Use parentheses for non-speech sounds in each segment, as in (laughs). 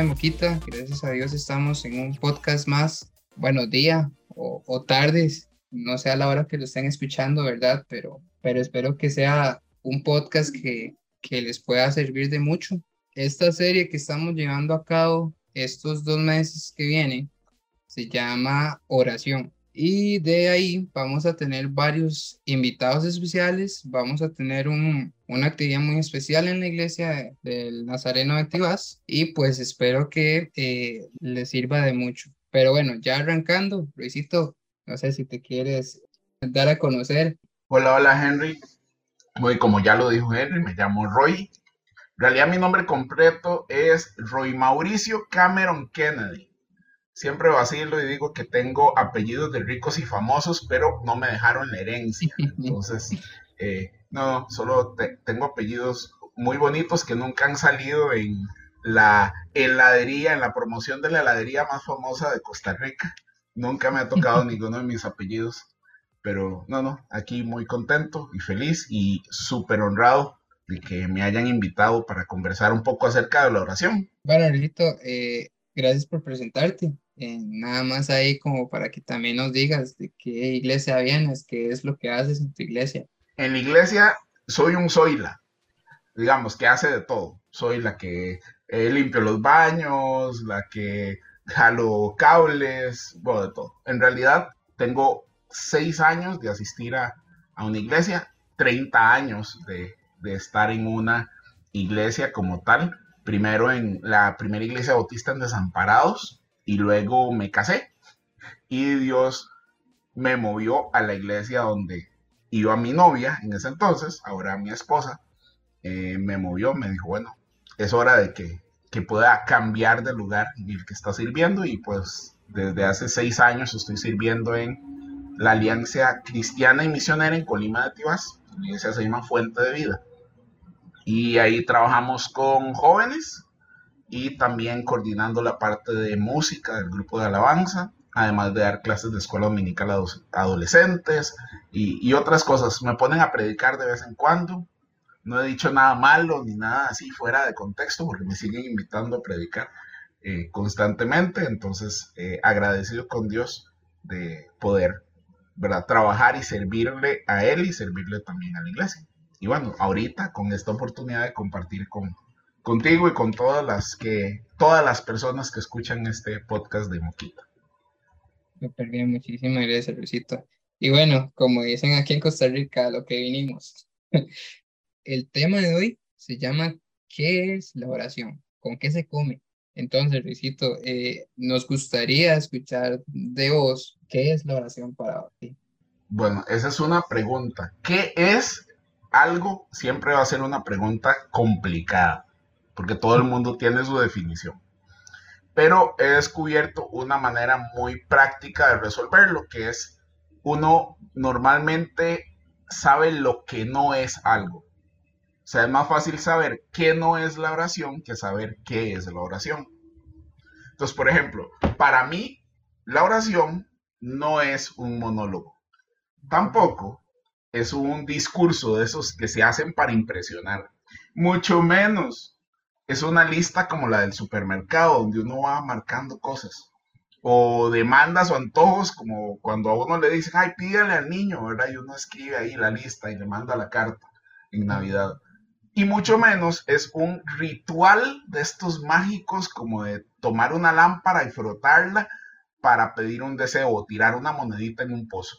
de Moquita. Gracias a Dios estamos en un podcast más. Buenos días o, o tardes. No sé a la hora que lo estén escuchando, ¿verdad? Pero, pero espero que sea un podcast que, que les pueda servir de mucho. Esta serie que estamos llevando a cabo estos dos meses que vienen se llama Oración. Y de ahí vamos a tener varios invitados especiales. Vamos a tener un, una actividad muy especial en la iglesia del Nazareno de Tibás. Y pues espero que eh, les sirva de mucho. Pero bueno, ya arrancando, Luisito, no sé si te quieres dar a conocer. Hola, hola Henry. Muy como ya lo dijo Henry, me llamo Roy. En realidad mi nombre completo es Roy Mauricio Cameron Kennedy siempre vacilo y digo que tengo apellidos de ricos y famosos, pero no me dejaron la herencia. (laughs) Entonces, eh, no, solo tengo apellidos muy bonitos que nunca han salido en la heladería, en la promoción de la heladería más famosa de Costa Rica. Nunca me ha tocado (laughs) ninguno de mis apellidos, pero no, no, aquí muy contento y feliz y súper honrado de que me hayan invitado para conversar un poco acerca de la oración. Bueno, Arlito, eh, gracias por presentarte. Eh, nada más ahí como para que también nos digas de qué iglesia vienes, qué es lo que haces en tu iglesia. En la iglesia soy un soila, digamos, que hace de todo. Soy la que eh, limpio los baños, la que jalo cables, bueno, de todo. En realidad tengo seis años de asistir a, una iglesia, 30 años de, de estar en una iglesia como tal. Primero en la primera iglesia bautista en Desamparados, y luego me casé y Dios me movió a la iglesia donde iba mi novia en ese entonces, ahora mi esposa, eh, me movió, me dijo, bueno, es hora de que, que pueda cambiar de lugar en el que está sirviendo y pues desde hace seis años estoy sirviendo en la Alianza Cristiana y Misionera en Colima de Tibás, la iglesia se llama Fuente de Vida. Y ahí trabajamos con jóvenes y también coordinando la parte de música del grupo de alabanza, además de dar clases de escuela dominical a adolescentes y, otras cosas. Me ponen a predicar de vez en cuando. No he dicho nada malo ni nada así fuera de contexto porque me siguen invitando a predicar eh, constantemente. Entonces, eh, agradecido con Dios de poder ¿verdad? trabajar y servirle a Él y servirle también a la iglesia. Y bueno, ahorita con esta oportunidad de compartir con, contigo y con todas las que todas las personas que escuchan este podcast de Moquita. Súper bien, muchísimas gracias, Luisito. Y bueno, como dicen aquí en Costa Rica, lo que vinimos. (laughs) El tema de hoy se llama ¿Qué es la oración? ¿Con qué se come? Entonces, Luisito, eh, nos gustaría escuchar de vos qué es la oración para ti. Bueno, esa es una pregunta. ¿Qué es algo? Siempre va a ser una pregunta complicada porque todo el mundo tiene su definición. Pero he descubierto una manera muy práctica de resolverlo, que es uno normalmente sabe lo que no es algo. O sea, es más fácil saber qué no es la oración que saber qué es la oración. Entonces, por ejemplo, para mí, la oración no es un monólogo. Tampoco es un discurso de esos que se hacen para impresionar. Mucho menos es una lista como la del supermercado, donde uno va marcando cosas. O demandas o antojos, como cuando a uno le dicen, ay, pídale al niño, ¿verdad? Y uno escribe ahí la lista y le manda la carta en Navidad. Y mucho menos es un ritual de estos mágicos, como de tomar una lámpara y frotarla para pedir un deseo o tirar una monedita en un pozo.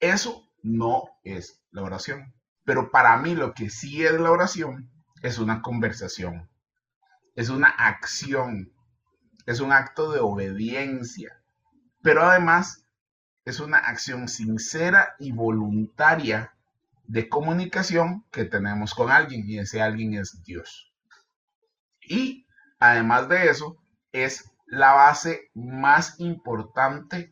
Eso no es la oración. Pero para mí lo que sí es la oración es una conversación es una acción, es un acto de obediencia, pero además es una acción sincera y voluntaria de comunicación que tenemos con alguien y ese alguien es Dios. Y además de eso, es la base más importante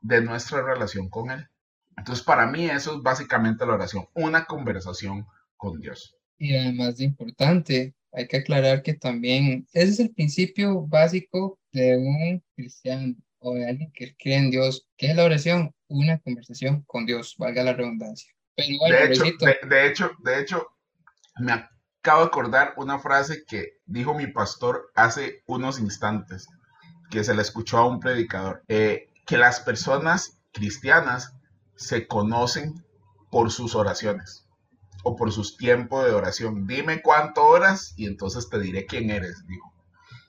de nuestra relación con Él. Entonces, para mí eso es básicamente la oración, una conversación con Dios. Y además de importante, hay que aclarar que también ese es el principio básico de un cristiano o de alguien que cree en Dios. ¿Qué es la oración? Una conversación con Dios, valga la redundancia. de, hecho, de, hecho, de hecho, acabo de acordar una frase que dijo mi pastor hace unos instantes, que se le escuchó a un predicador, eh, que las personas cristianas se conocen por sus oraciones o por sus tiempos de oración. Dime cuánto horas y entonces te diré quién eres.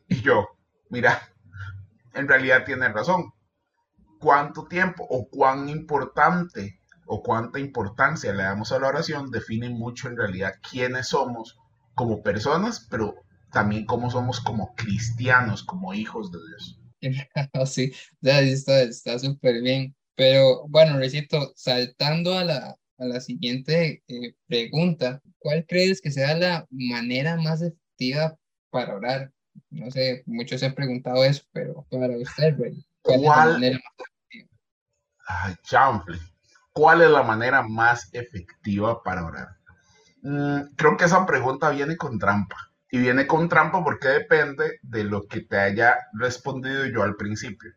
Y yo, mira, en realidad tiene razón. ¿Cuánto tiempo o cuán importante o cuánta importancia le damos a la oración define mucho en realidad quiénes somos como personas, pero también cómo somos como cristianos, como hijos de Dios. (laughs) Sí, está súper bien. Pero bueno, recito, saltando a la, a la siguiente eh, pregunta, ¿cuál crees que sea la manera más efectiva para orar? No sé, muchos se han preguntado eso, pero para usted, ¿cuál, es la manera más efectiva? Ay, chample. ¿Cuál es la manera más efectiva para orar? Mm, creo que esa pregunta viene con trampa. Y viene con trampa porque depende de lo que te haya respondido yo al principio.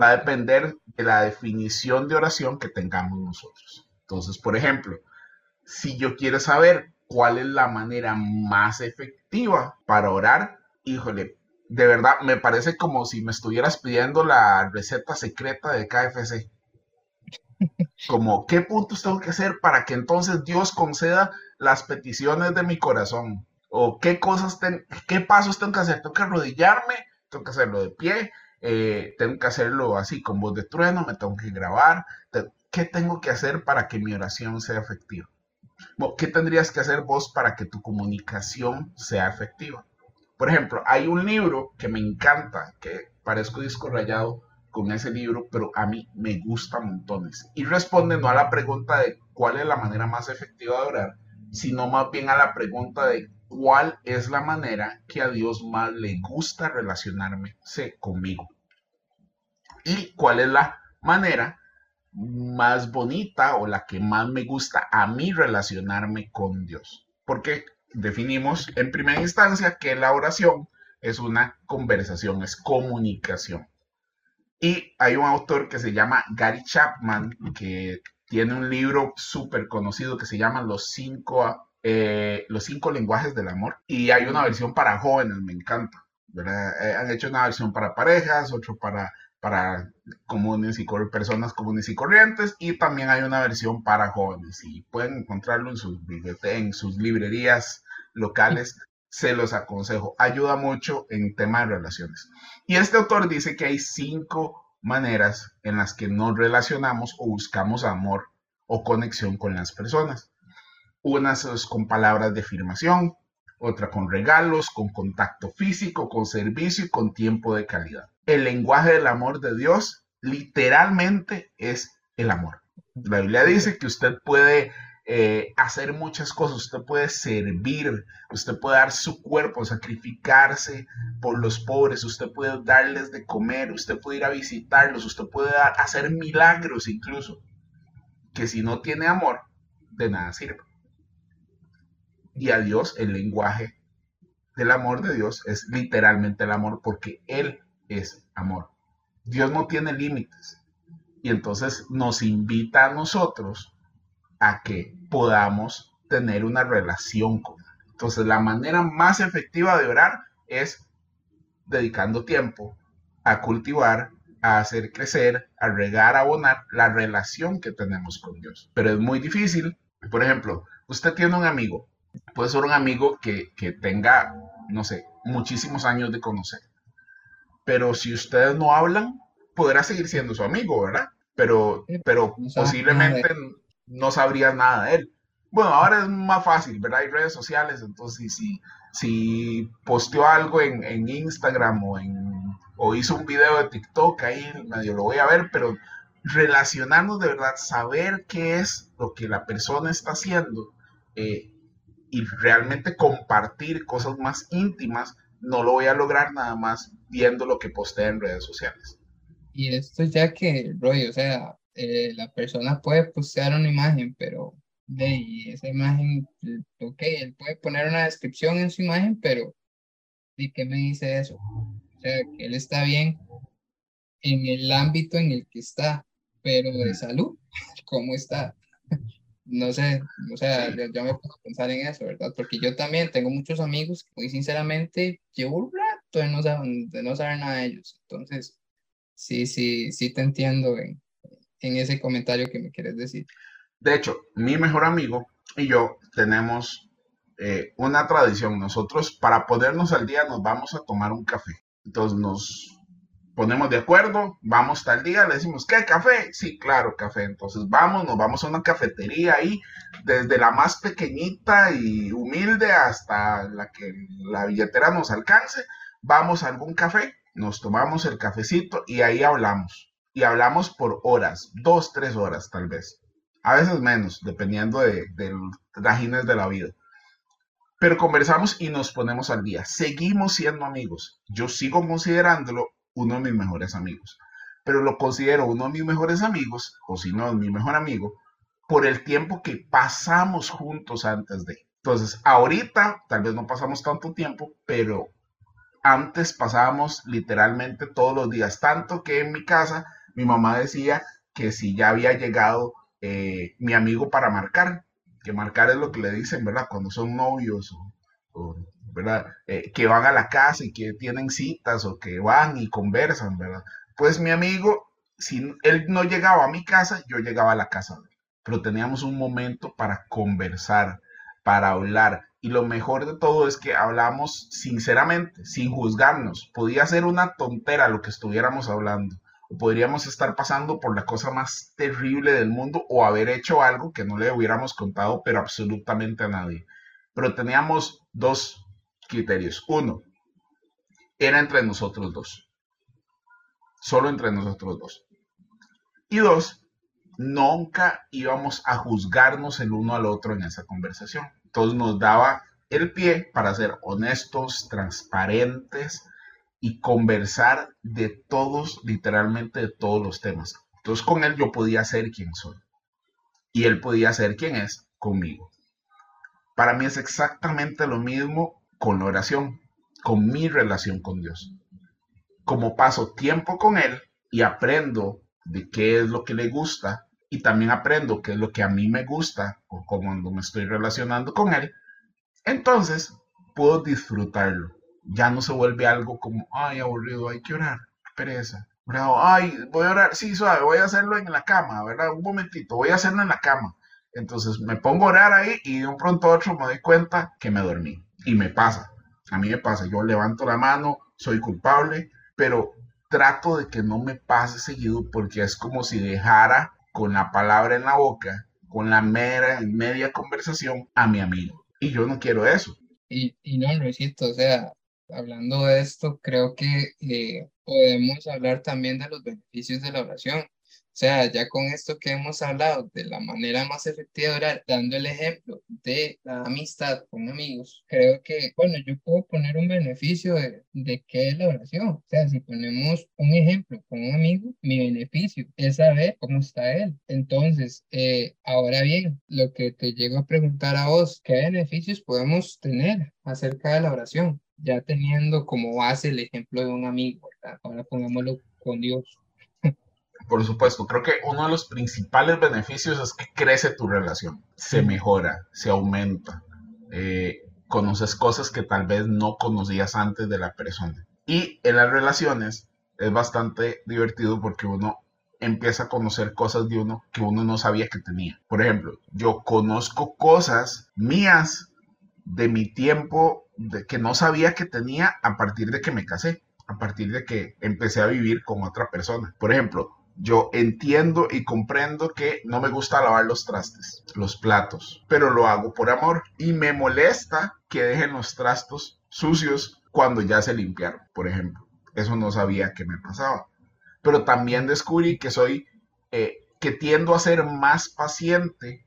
Va a depender de la definición de oración que tengamos nosotros. Entonces, por ejemplo, si yo quiero saber cuál es la manera más efectiva para orar, híjole, de verdad me parece como si me estuvieras pidiendo la receta secreta de KFC. Como, ¿qué puntos tengo que hacer para que entonces Dios conceda las peticiones de mi corazón? ¿O qué cosas, qué pasos tengo que hacer? ¿Tengo que arrodillarme? ¿Tengo que hacerlo de pie? Eh, ¿Tengo que hacerlo así con voz de trueno? ¿Me tengo que grabar? ¿Qué tengo que hacer para que mi oración sea efectiva? ¿Qué tendrías que hacer vos para que tu comunicación sea efectiva? Por ejemplo, hay un libro que me encanta, que parezco disco rayado, con ese libro, pero a mí me gusta montones. Y responde no a la pregunta de cuál es la manera más efectiva de orar, sino más bien a la pregunta de cuál es la manera que a Dios más le gusta relacionarme conmigo. Y cuál es la manera más bonita o la que más me gusta a mí relacionarme con Dios. Porque definimos en primera instancia que la oración es una conversación, es comunicación. Y hay un autor que se llama Gary Chapman, que tiene un libro súper conocido que se llama Los cinco, eh, Los cinco lenguajes del amor. Y hay una versión para jóvenes, me encanta. Eh, han hecho una versión para parejas, otro para, para comunes y personas comunes y corrientes, y también hay una versión para jóvenes. Y pueden encontrarlo en sus, en sus librerías locales (laughs) se los aconsejo. Ayuda mucho en tema de relaciones. Y este autor dice que hay cinco maneras en las que nos relacionamos o buscamos amor o conexión con las personas. Una es con palabras de afirmación, otra con regalos, con contacto físico, con servicio y con tiempo de calidad. El lenguaje del amor de Dios literalmente es el amor. La Biblia dice que usted puede eh, hacer muchas cosas, usted puede servir, usted puede dar su cuerpo, sacrificarse por los pobres, usted puede darles de comer, usted puede ir a visitarlos, usted puede hacer milagros incluso, que si no tiene amor, de nada sirve. Y a Dios el lenguaje del amor de Dios es literalmente el amor porque Él es amor. Dios no tiene límites. Y entonces nos invita a nosotros a que podamos tener una relación con Él. Entonces, la manera más efectiva de orar es dedicando tiempo a cultivar, a hacer crecer, a regar, a abonar la relación que tenemos con Dios. Pero es muy difícil. Por ejemplo, usted tiene un amigo, puede ser un amigo que, que tenga, no sé, muchísimos años de conocer. Pero si ustedes no hablan, podrá seguir siendo su amigo, ¿verdad? Pero, pero posiblemente no sabrías nada de él. Bueno, ahora es más fácil, ¿verdad? Hay redes sociales, entonces si, si posteó algo en, en Instagram o, en, o hizo un video de TikTok, ahí medio lo voy a ver, pero relacionarnos de verdad, saber qué es lo que la persona está haciendo eh, y realmente compartir cosas más íntimas, no lo voy a lograr nada más viendo lo que postea en redes sociales. Y esto ya que, Roy, o sea, eh, la persona puede postear una imagen, pero de esa imagen, ok, él puede poner una descripción en su imagen, pero ¿y qué me dice eso? O sea, que él está bien en el ámbito en el que está, pero de salud, (laughs) ¿cómo está? No sé, o sea, yo, me puedo pensar en eso, ¿verdad? Porque yo también tengo muchos amigos que muy sinceramente llevo un rato de no, saber, de no saber nada de ellos. Entonces, sí, sí, sí te entiendo en, en ese comentario que me quieres decir. De hecho, mi mejor amigo y yo tenemos eh, una tradición. Nosotros, para ponernos al día, nos vamos a tomar un café. Entonces nos ponemos de acuerdo, vamos tal día, le decimos, ¿qué café? Sí, claro, café. Entonces vamos, nos vamos a una cafetería ahí, desde la más pequeñita y humilde hasta la que la billetera nos alcance. Vamos a algún café, nos tomamos el cafecito y ahí hablamos. Y hablamos por horas, dos, tres horas tal vez. A veces menos, dependiendo de, de los de la vida pero conversamos y nos ponemos al día. Seguimos siendo amigos. Yo sigo considerándolo uno de mis mejores amigos, pero lo considero uno de mis mejores amigos, o si no, mi mejor amigo, por el tiempo que pasamos juntos antes de. Entonces, ahorita tal vez no pasamos tanto tiempo, pero antes pasábamos literalmente todos los días, tanto que en mi casa mi mamá decía que si ya había llegado eh, mi amigo para marcar, que marcar es lo que le dicen, ¿verdad? Cuando son novios o, ¿verdad? Eh, que van a la casa y que tienen citas o que van y conversan, ¿verdad? Pues mi amigo, si él no llegaba a mi casa, yo llegaba a la casa de él. Pero teníamos un momento para conversar, para hablar. Y lo mejor de todo es que hablamos sinceramente, sin juzgarnos. Podía ser una tontera lo que estuviéramos hablando podríamos estar pasando por la cosa más terrible del mundo o haber hecho algo que no le hubiéramos contado, pero absolutamente a nadie. Pero teníamos dos criterios. Uno, era entre nosotros dos. Solo entre nosotros dos. Y dos, nunca íbamos a juzgarnos el uno al otro en esa conversación. Entonces nos daba el pie para ser honestos, transparentes, y conversar de todos, literalmente de todos los temas. Entonces con él yo podía ser quien soy y él podía ser quien es conmigo. Para mí es exactamente lo mismo con la oración, con mi relación con Dios. Como paso tiempo con Él y aprendo de qué es lo que le gusta y también aprendo qué es lo que a mí me gusta o cuando me estoy relacionando con Él, entonces puedo disfrutarlo ya no se vuelve algo como, ay, aburrido, hay que orar, pereza. Ay, voy a orar, sí, suave, voy a hacerlo en la cama, ¿verdad? Un momentito, voy a hacerlo en la cama. Entonces me pongo a orar ahí y de un pronto a otro me doy cuenta que me dormí. Y me pasa, a mí me pasa, yo levanto la mano, soy culpable, pero trato de que no me pase seguido porque es como si dejara con la palabra en la boca, con la mera, media conversación a mi amigo. Y yo no quiero eso. Y, y no, Luisito, o sea, hablando de esto, creo que eh, podemos hablar también de los beneficios de la oración. O sea, ya con esto que hemos hablado de la manera más efectiva de orar, dando el ejemplo de la amistad con amigos, creo que, bueno, yo puedo poner un beneficio de, de qué es la oración. O sea, si ponemos un ejemplo con un amigo, mi beneficio es saber cómo está él. Entonces, eh, ahora bien, lo que te llego a preguntar a vos, ¿qué beneficios podemos tener acerca de la oración? ya teniendo como base el ejemplo de un amigo, ¿verdad? Ahora pongámoslo con Dios. Por supuesto, creo que uno de los principales beneficios es que crece tu relación, se mejora, se aumenta, eh, conoces cosas que tal vez no conocías antes de la persona. Y en las relaciones es bastante divertido porque uno empieza a conocer cosas de uno que uno no sabía que tenía. Por ejemplo, yo conozco cosas mías de mi tiempo de que no sabía que tenía a partir de que me casé, a partir de que empecé a vivir con otra persona. Por ejemplo, yo entiendo y comprendo que no me gusta lavar los trastes, los platos, pero lo hago por amor y me molesta que dejen los trastos sucios cuando ya se limpiaron, por ejemplo. Eso no sabía que me pasaba. Pero también descubrí que soy, eh, que tiendo a ser más paciente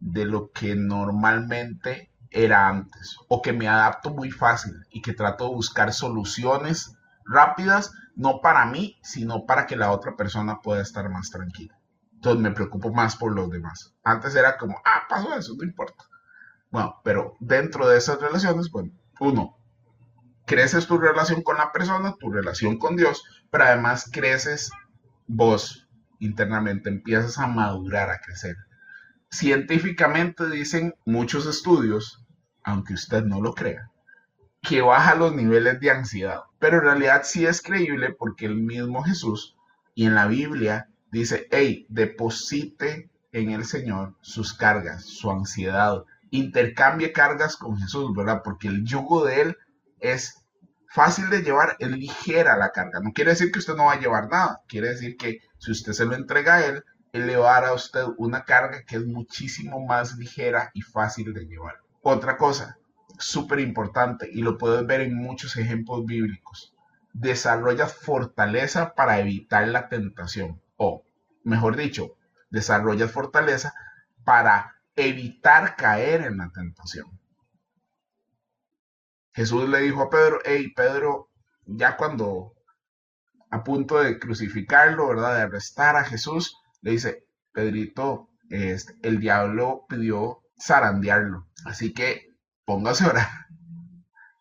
de lo que normalmente era antes o que me adapto muy fácil y que trato de buscar soluciones rápidas, no para mí, sino para que la otra persona pueda estar más tranquila. Entonces me preocupo más por los demás. Antes era como, ah, pasó eso, no importa. Bueno, pero dentro de esas relaciones, bueno, uno, creces tu relación con la persona, tu relación con Dios, pero además creces vos internamente, empiezas a madurar, a crecer. científicamente dicen muchos estudios, aunque usted no lo crea, que baja los niveles de ansiedad. Pero en realidad sí es creíble porque el mismo Jesús y en la Biblia dice, hey, deposite en el Señor sus cargas, su ansiedad, intercambie cargas con Jesús, ¿verdad? Porque el yugo de Él es fácil de llevar, es ligera la carga. No quiere decir que usted no va a llevar nada, quiere decir que si usted se lo entrega a Él, Él le va a dar a usted una carga que es muchísimo más ligera y fácil de llevar. Otra cosa, súper importante, y lo puedes ver en muchos ejemplos bíblicos, desarrolla fortaleza para evitar la tentación, o mejor dicho, desarrolla fortaleza para evitar caer en la tentación. Jesús le dijo a Pedro, hey Pedro, ya cuando a punto de crucificarlo, ¿verdad? De arrestar a Jesús, le dice, Pedrito, este, el diablo pidió zarandearlo. Así que póngase a orar.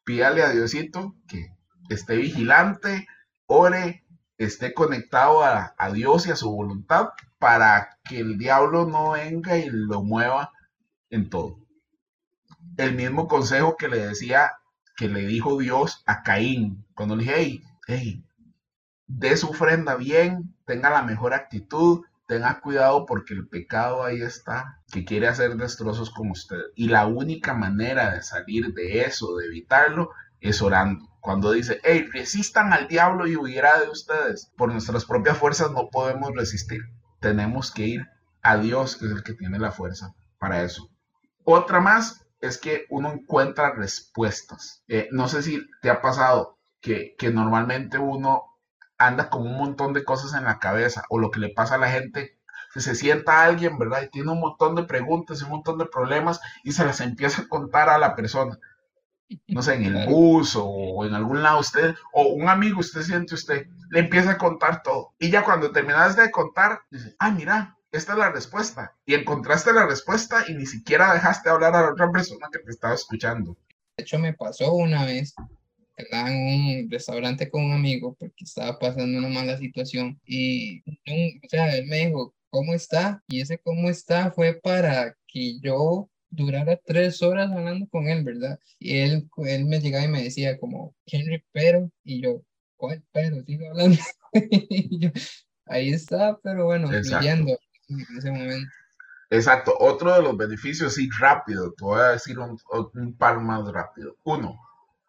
Pídale a Diosito que esté vigilante, ore, esté conectado a, a Dios y a su voluntad para que el diablo no venga y lo mueva en todo. El mismo consejo que le decía, que le dijo Dios a Caín, cuando le dije, hey, hey, dé su ofrenda bien, tenga la mejor actitud, tenga cuidado porque el pecado ahí está, que quiere hacer destrozos con usted. Y la única manera de salir de eso, de evitarlo, es orando. Cuando dice, hey, resistan al diablo y huirá de ustedes. Por nuestras propias fuerzas no podemos resistir tenemos que ir a Dios, que es el que tiene la fuerza para eso. Otra más es que uno encuentra respuestas. Eh, no sé si te ha pasado que, que normalmente uno anda con un montón de cosas en la cabeza o lo que le pasa a la gente que se sienta alguien, ¿verdad? Y tiene un montón de preguntas y un montón de problemas y se las empieza a contar a la persona. No sé, en el bus o en algún lado usted, o un amigo, usted siente usted, le empieza a contar todo. Y ya cuando terminas de contar, dice, ah, mira, esta es la respuesta. Y encontraste la respuesta y ni siquiera dejaste hablar a la otra persona que te estaba escuchando. De hecho, me pasó una vez, estaba en un restaurante con un amigo porque estaba pasando una mala situación y, o sea, él me dijo, ¿cómo está? Y ese cómo está fue para que yo durara tres horas hablando con él, ¿verdad? Y él, él me llegaba y me decía como, Henry, pero, y yo, ¿cuál pero? Sigo hablando. (laughs) ahí está, pero bueno, viviendo en ese momento. Exacto, otro de los beneficios, sí, rápido, te voy a decir un, un par más rápido. Uno,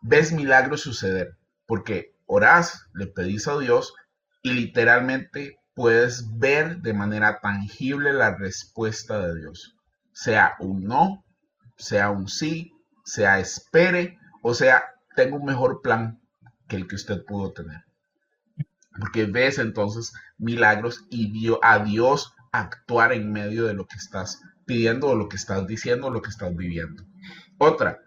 ves milagros suceder, porque orás, le pedís a Dios y literalmente puedes ver de manera tangible la respuesta de Dios sea un no, sea un sí, sea espere, o sea, tengo un mejor plan que el que usted pudo tener. Porque ves entonces milagros y a Dios actuar en medio de lo que estás pidiendo o lo que estás diciendo o lo que estás viviendo. Otra,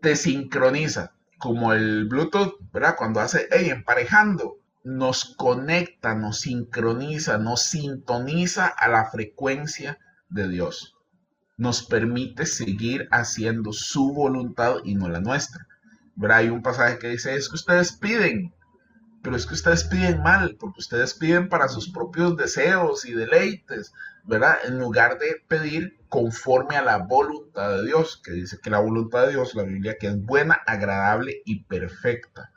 te sincroniza, como el Bluetooth, ¿verdad? Cuando hace, hey, emparejando, nos conecta, nos sincroniza, nos sintoniza a la frecuencia de Dios nos permite seguir haciendo su voluntad y no la nuestra. Hay un pasaje que dice, es que ustedes piden, pero es que ustedes piden mal, porque ustedes piden para sus propios deseos y deleites, ¿verdad? En lugar de pedir conforme a la voluntad de Dios, que dice que la voluntad de Dios, la Biblia, que es buena, agradable y perfecta.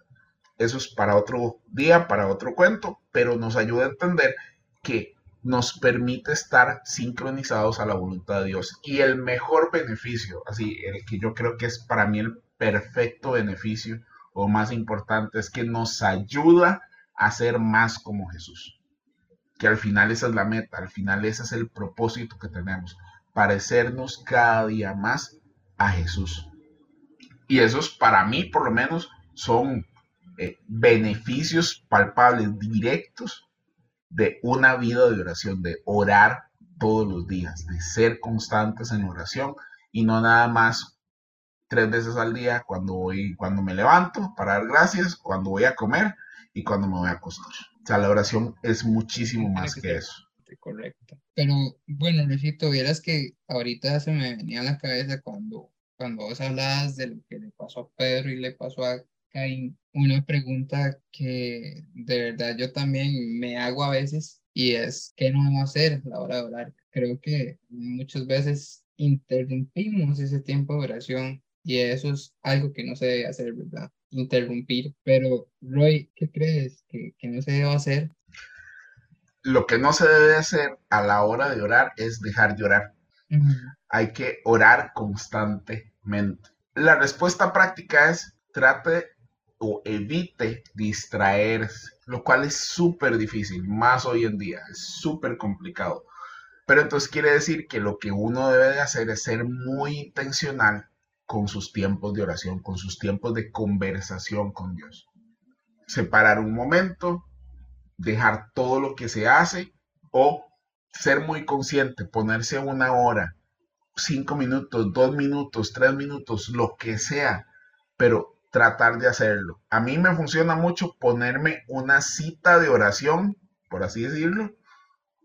Eso es para otro día, para otro cuento, pero nos ayuda a entender que nos permite estar sincronizados a la voluntad de Dios. Y el mejor beneficio, así, el que yo creo que es para mí el perfecto beneficio o más importante, es que nos ayuda a ser más como Jesús. Que al final esa es la meta, al final ese es el propósito que tenemos, parecernos cada día más a Jesús. Y esos para mí por lo menos son eh, beneficios palpables, directos de una vida de oración, de orar todos los días, de ser constantes en oración y no nada más tres veces al día cuando voy, cuando me levanto para dar gracias, cuando voy a comer y cuando me voy a acostar. O sea, la oración es muchísimo más que eso. Correcto. Pero bueno, Luisito, vieras que ahorita se me venía a la cabeza cuando, cuando vos hablabas de lo que le pasó a Pedro y le pasó a hay una pregunta que de verdad yo también me hago a veces y es qué no vamos a hacer a la hora de orar. Creo que muchas veces interrumpimos ese tiempo de oración y eso es algo que no se debe hacer, ¿verdad? Interrumpir. Pero, Roy, ¿qué crees que, que no se debe hacer? Lo que no se debe hacer a la hora de orar es dejar de orar. Hay que orar constantemente. La respuesta práctica es trate o evite distraerse, lo cual es súper difícil, más hoy en día, es súper complicado. Pero entonces quiere decir que lo que uno debe de hacer es ser muy intencional con sus tiempos de oración, con sus tiempos de conversación con Dios. Separar un momento, dejar todo lo que se hace o ser muy consciente, ponerse una hora, cinco minutos, dos minutos, tres minutos, lo que sea, pero tratar de hacerlo. A mí me funciona mucho ponerme una cita de oración, por así decirlo,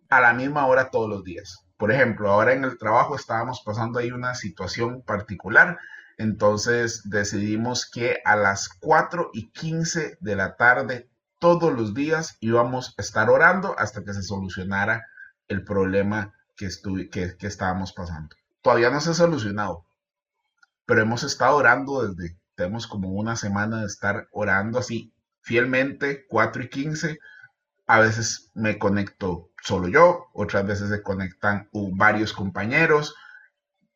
a la misma hora todos los días. Por ejemplo, ahora en el trabajo estábamos pasando ahí una situación particular, entonces decidimos que a las 4 y 15 de la tarde todos los días íbamos a estar orando hasta que se solucionara el problema que, que, que estábamos pasando. Todavía no se ha solucionado, pero hemos estado orando desde, tenemos como una semana de estar orando así fielmente, 4 y 15. A veces me conecto solo yo, otras veces se conectan varios compañeros,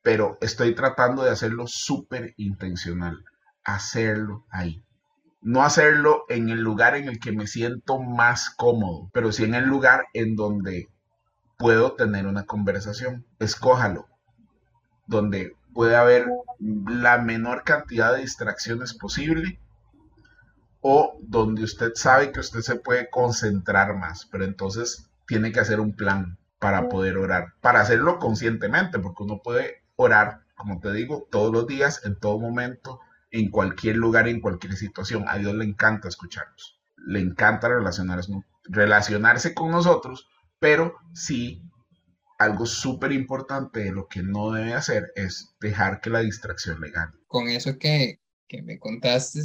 pero estoy tratando de hacerlo súper intencional, hacerlo ahí. No hacerlo en el lugar en el que me siento más cómodo, pero sí en el lugar en donde puedo tener una conversación. Escójalo, donde puede haber la menor cantidad de distracciones posible o donde usted sabe que usted se puede concentrar más, pero entonces tiene que hacer un plan para poder orar, para hacerlo conscientemente, porque uno puede orar, como te digo, todos los días, en todo momento, en cualquier lugar, en cualquier situación. A Dios le encanta escucharnos, le encanta relacionarse, relacionarse con nosotros, pero sí algo súper importante de lo que no debe hacer es dejar que la distracción le gane. Con eso que, que me contaste,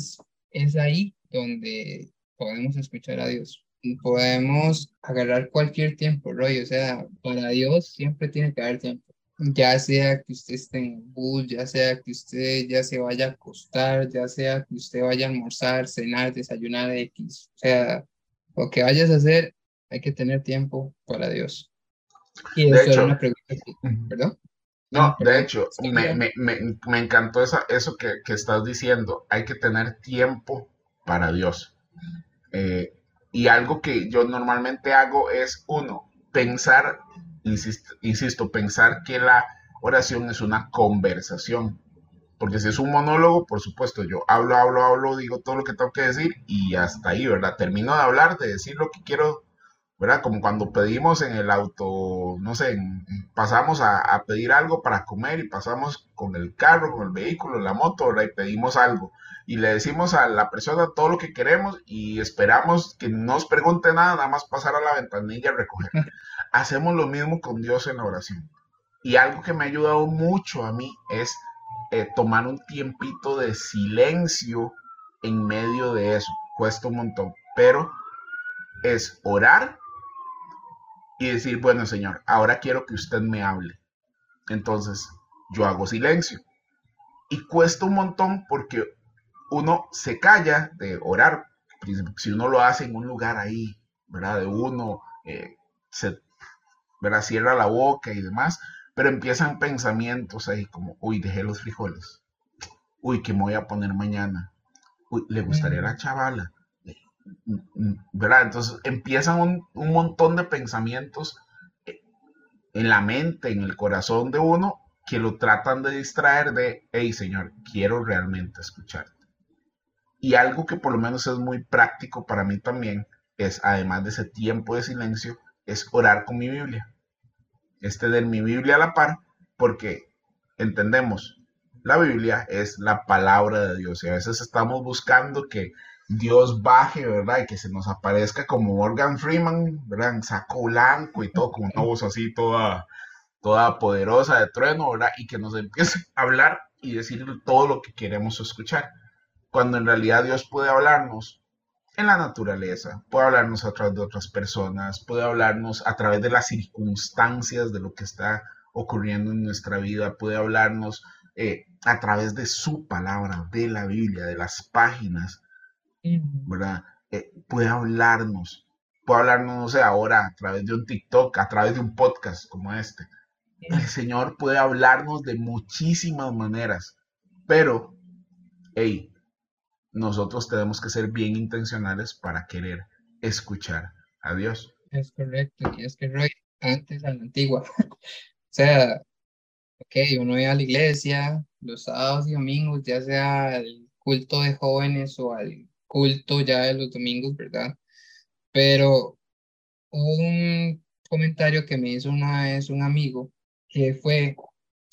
es ahí donde podemos escuchar a Dios. Podemos agarrar cualquier tiempo, Roy. O sea, para Dios siempre tiene que haber tiempo. Ya sea que usted esté en bus, ya sea que usted ya se vaya a acostar, ya sea que usted vaya a almorzar, cenar, desayunar X. O sea, lo que vayas a hacer, hay que tener tiempo para Dios. Y de hecho, una pregunta, ¿perdón? No, de hecho, me, me, me, encantó esa, eso que, que, estás diciendo. Hay que tener tiempo para Dios. Eh, y algo que yo normalmente hago es, uno, pensar, insisto, insisto, pensar que la oración es una conversación. Porque si es un monólogo, por supuesto, yo hablo, hablo, hablo, digo todo lo que tengo que decir y hasta ahí, ¿verdad? Termino de hablar, de decir lo que quiero ¿verdad? Como cuando pedimos en el auto, no sé, pasamos a, pedir algo para comer y pasamos con el carro, con el vehículo, la moto, ¿verdad? Y pedimos algo. Y le decimos a la persona todo lo que queremos y esperamos que no nos pregunte nada, nada más pasar a la ventanilla a recoger. Hacemos lo mismo con Dios en la oración. Y algo que me ha ayudado mucho a mí es eh, tomar un tiempito de silencio en medio de eso. Cuesta un montón, pero es orar y decir, bueno, Señor, ahora quiero que usted me hable. Entonces, yo hago silencio. Y cuesta un montón porque uno se calla de orar. Si uno lo hace en un lugar ahí, ¿verdad? De uno, eh, se ¿verdad? cierra la boca y demás, pero empiezan pensamientos ahí como, uy, dejé los frijoles. Uy, ¿qué me voy a poner mañana? Uy, le gustaría la chavala. ¿verdad? Entonces empiezan un, montón de pensamientos en la mente, en el corazón de uno, que lo tratan de distraer de, hey Señor, quiero realmente escucharte. Y algo que por lo menos es muy práctico para mí también es, además de ese tiempo de silencio, es orar con mi Biblia. Es tener mi Biblia a la par, porque entendemos, la Biblia es la palabra de Dios y a veces estamos buscando que Dios baje, ¿verdad? Y que se nos aparezca como Morgan Freeman, ¿verdad? Saco blanco y todo, con una voz así toda, toda poderosa de trueno, ¿verdad? Y que nos empiece a hablar y decir todo lo que queremos escuchar. Cuando en realidad Dios puede hablarnos en la naturaleza, puede hablarnos a través de otras personas, puede hablarnos a través de las circunstancias de lo que está ocurriendo en nuestra vida, puede hablarnos eh, a través de su palabra, de la Biblia, de las páginas, ¿verdad? Eh, puede hablarnos, puede hablarnos, no sé, ahora a través de un TikTok, a través de un podcast como este. El Señor puede hablarnos de muchísimas maneras, pero, hey, nosotros tenemos que ser bien intencionales para querer escuchar a Dios. Es correcto, y es que Roy, antes a la antigua, (laughs) o sea, ok, uno iba a la iglesia los sábados y domingos, ya sea al culto de jóvenes o al culto ya de los domingos, ¿verdad? Pero un comentario que me hizo una vez un amigo que fue,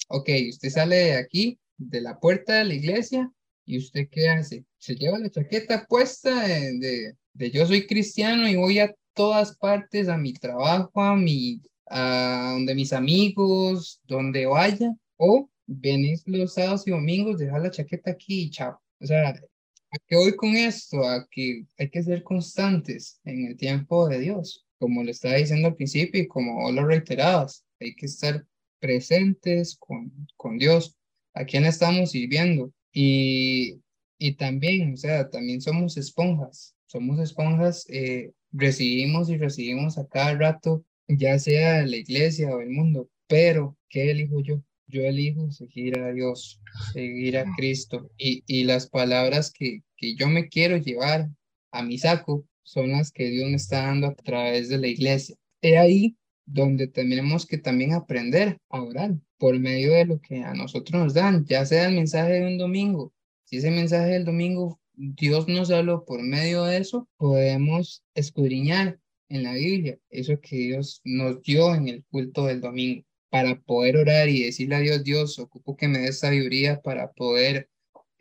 ok, usted sale de aquí, de la puerta de la iglesia, ¿Y usted qué hace? Se lleva la chaqueta puesta de, de, yo soy cristiano y voy a todas partes, a mi trabajo, a mi, a donde mis amigos, donde vaya, o venís los sábados y domingos, dejar la chaqueta aquí y chao. O sea, ¿a qué voy con esto? A que hay que ser constantes en el tiempo de Dios, como le estaba diciendo al principio y como lo reiterabas, hay que estar presentes con, con Dios. ¿A quién estamos sirviendo? Y, y también, o sea, también somos esponjas, somos esponjas, eh, recibimos y recibimos a cada rato, ya sea la iglesia o el mundo, pero ¿qué elijo yo? Yo elijo seguir a Dios, seguir a Cristo y, y las palabras que, que yo me quiero llevar a mi saco son las que Dios me está dando a través de la iglesia. He ahí donde tenemos que también aprender a orar por medio de lo que a nosotros nos dan, ya sea el mensaje de un domingo. Si ese mensaje del domingo Dios nos habló por medio de eso, podemos escudriñar en la Biblia eso que Dios nos dio en el culto del domingo para poder orar y decirle a Dios, Dios, ocupo que me des sabiduría para poder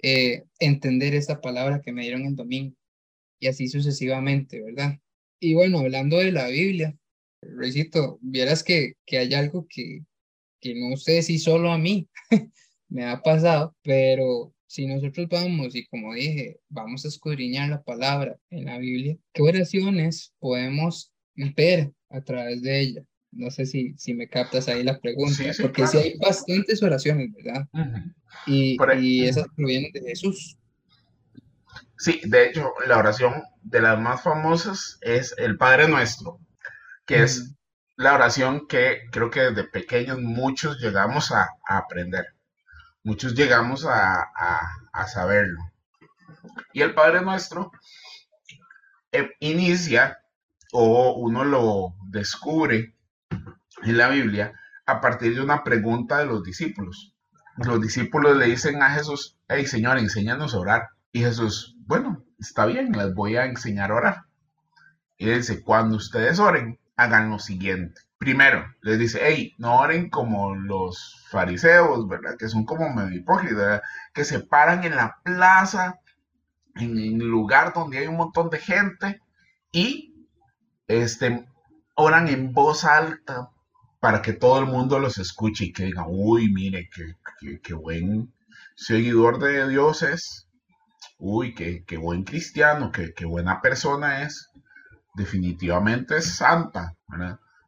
eh, entender esta palabra que me dieron el domingo y así sucesivamente, ¿verdad? Y bueno, hablando de la Biblia, Luisito, vieras que, que hay algo que, que no sé si solo a mí (laughs) me ha pasado, pero si nosotros vamos y como dije, vamos a escudriñar la palabra en la Biblia, ¿qué oraciones podemos ver a través de ella? No sé si, si me captas ahí la pregunta, porque sí hay bastantes oraciones, ¿verdad? y, y esas provienen de Jesús. Sí, de hecho, la oración de las más famosas es el Padre Nuestro, que es la oración que creo que desde pequeños muchos llegamos a, aprender, muchos llegamos a, saberlo. Y el Padre Nuestro eh, inicia o uno lo descubre en la Biblia a partir de una pregunta de los discípulos. Los discípulos le dicen a Jesús, hey Señor, enséñanos a orar. Y Jesús, bueno, está bien, les voy a enseñar a orar. Y dice, cuando ustedes oren, hagan lo siguiente. Primero, les dice, hey, no oren como los fariseos, ¿verdad? Que son como medio hipócritas, que se paran en la plaza, en el lugar donde hay un montón de gente y este, oran en voz alta para que todo el mundo los escuche y que digan, uy, mire, qué, qué, buen seguidor de Dios es, uy, qué, qué buen cristiano, qué, qué buena persona es definitivamente es santa.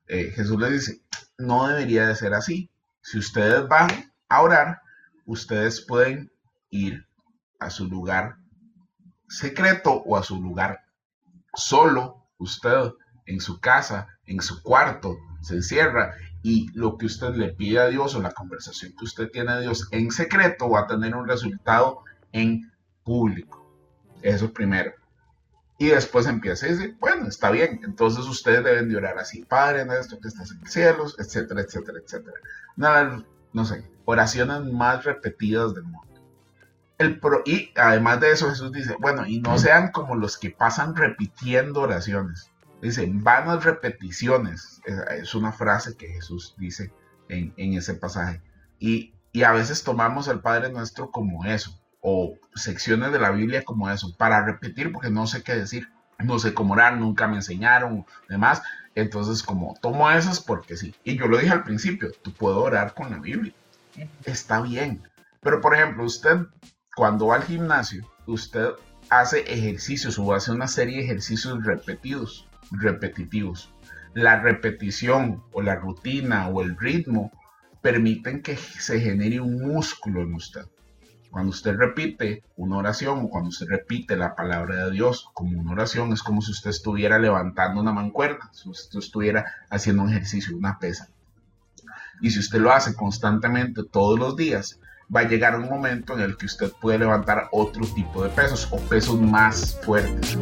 Eh, Jesús le dice, no debería de ser así. Si ustedes van a orar, ustedes pueden ir a su lugar secreto o a su lugar solo. Usted en su casa, en su cuarto, se encierra y lo que usted le pide a Dios o la conversación que usted tiene a Dios en secreto va a tener un resultado en público. Eso primero. Y después empieza y dice, bueno, está bien, entonces ustedes deben de orar así, Padre nuestro que estás en los cielos, etcétera, etcétera, etcétera. Nada, no sé, oraciones más repetidas del mundo. El y además de eso Jesús dice, bueno, y no sean como los que pasan repitiendo oraciones. Dice, vanas repeticiones. Es una frase que Jesús dice en, en ese pasaje. Y, y a veces tomamos al Padre nuestro como eso o secciones de la Biblia como eso, para repetir porque no sé qué decir, no sé cómo orar, nunca me enseñaron, demás. Entonces, como tomo esas porque sí. Y yo lo dije al principio, tú puedes orar con la Biblia. Está bien. Pero, por ejemplo, usted cuando va al gimnasio, usted hace ejercicios o hace una serie de ejercicios repetidos, repetitivos. La repetición o la rutina o el ritmo permiten que se genere un músculo en usted. Cuando usted repite una oración o cuando usted repite la palabra de Dios como una oración, es como si usted estuviera levantando una mancuerna, si usted estuviera haciendo un ejercicio, una pesa. Y si usted lo hace constantemente todos los días, va a llegar un momento en el que usted puede levantar otro tipo de pesos o pesos más fuertes.